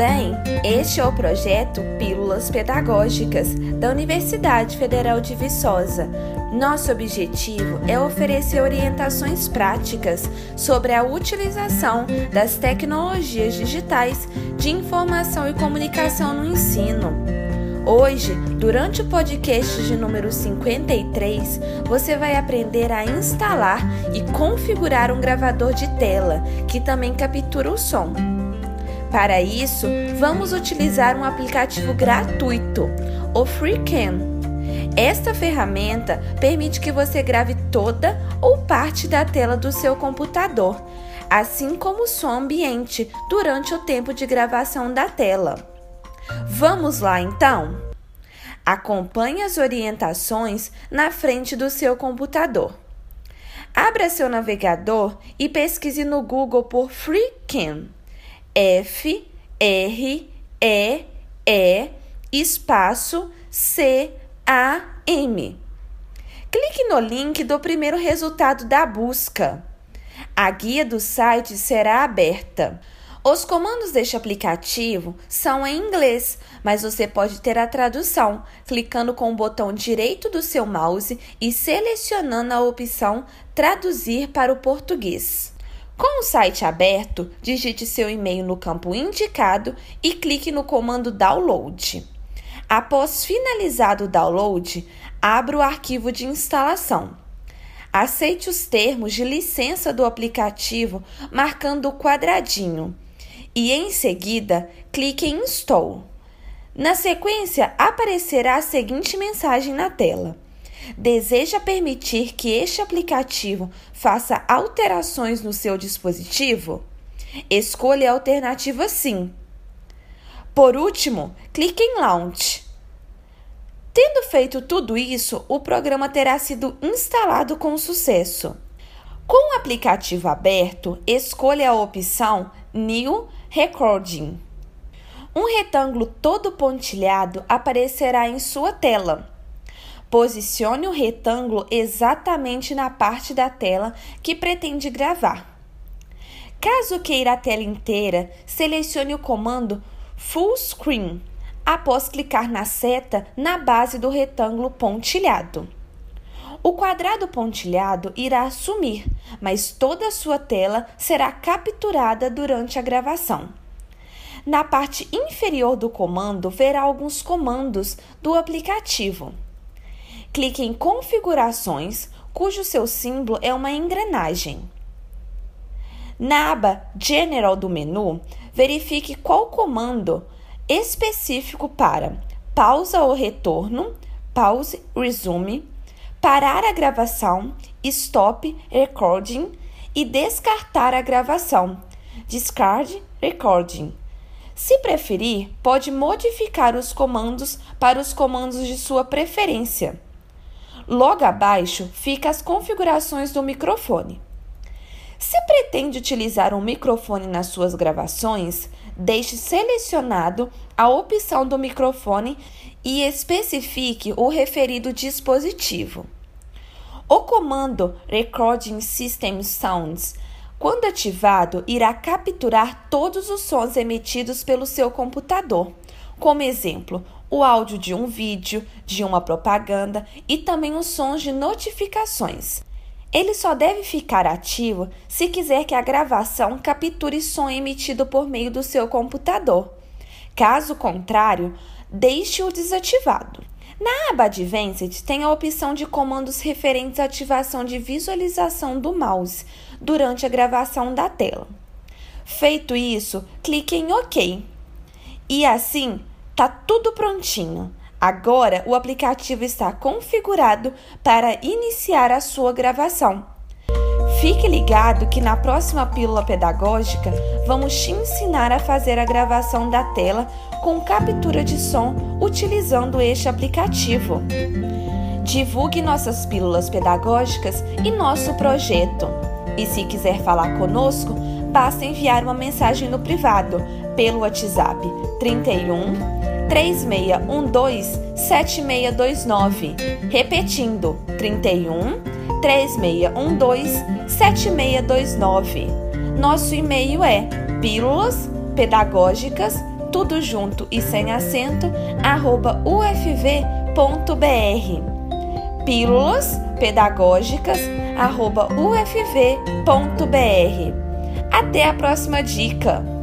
bem? Este é o projeto Pílulas Pedagógicas da Universidade Federal de Viçosa. Nosso objetivo é oferecer orientações práticas sobre a utilização das tecnologias digitais de informação e comunicação no ensino. Hoje, durante o podcast de número 53, você vai aprender a instalar e configurar um gravador de tela que também captura o som. Para isso, vamos utilizar um aplicativo gratuito, o FreeCam. Esta ferramenta permite que você grave toda ou parte da tela do seu computador, assim como o som ambiente durante o tempo de gravação da tela. Vamos lá então? Acompanhe as orientações na frente do seu computador. Abra seu navegador e pesquise no Google por FreeCam. F R E E espaço C A M. Clique no link do primeiro resultado da busca. A guia do site será aberta. Os comandos deste aplicativo são em inglês, mas você pode ter a tradução clicando com o botão direito do seu mouse e selecionando a opção Traduzir para o português. Com o site aberto, digite seu e-mail no campo indicado e clique no comando Download. Após finalizado o download, abra o arquivo de instalação. Aceite os termos de licença do aplicativo marcando o quadradinho e em seguida clique em Install. Na sequência, aparecerá a seguinte mensagem na tela: Deseja permitir que este aplicativo faça alterações no seu dispositivo? Escolha a alternativa Sim. Por último, clique em Launch. Tendo feito tudo isso, o programa terá sido instalado com sucesso. Com o aplicativo aberto, escolha a opção New Recording. Um retângulo todo pontilhado aparecerá em sua tela. Posicione o retângulo exatamente na parte da tela que pretende gravar. Caso queira a tela inteira, selecione o comando Full Screen após clicar na seta na base do retângulo pontilhado. O quadrado pontilhado irá sumir, mas toda a sua tela será capturada durante a gravação. Na parte inferior do comando, verá alguns comandos do aplicativo clique em Configurações, cujo seu símbolo é uma engrenagem. Na aba General do menu, verifique qual comando específico para pausa ou retorno, pause, resume, parar a gravação, stop recording e descartar a gravação, discard recording. Se preferir, pode modificar os comandos para os comandos de sua preferência. Logo abaixo fica as configurações do microfone. Se pretende utilizar um microfone nas suas gravações, deixe selecionado a opção do microfone e especifique o referido dispositivo. O comando Recording System Sounds, quando ativado, irá capturar todos os sons emitidos pelo seu computador. Como exemplo, o áudio de um vídeo, de uma propaganda e também os sons de notificações. Ele só deve ficar ativo se quiser que a gravação capture som emitido por meio do seu computador. Caso contrário, deixe-o desativado. Na aba Advanced tem a opção de comandos referentes à ativação de visualização do mouse durante a gravação da tela. Feito isso, clique em OK. E assim, Tá tudo prontinho. Agora o aplicativo está configurado para iniciar a sua gravação. Fique ligado que na próxima pílula pedagógica vamos te ensinar a fazer a gravação da tela com captura de som utilizando este aplicativo. Divulgue nossas pílulas pedagógicas e nosso projeto. E se quiser falar conosco, basta enviar uma mensagem no privado pelo WhatsApp 31 3612 7629. Repetindo, 31 3612 7629. Nosso e-mail é pílulas pedagógicas tudo junto e sem acento, arroba ufv.br. Pílulas pedagógicas, arroba ufv.br. Até a próxima dica!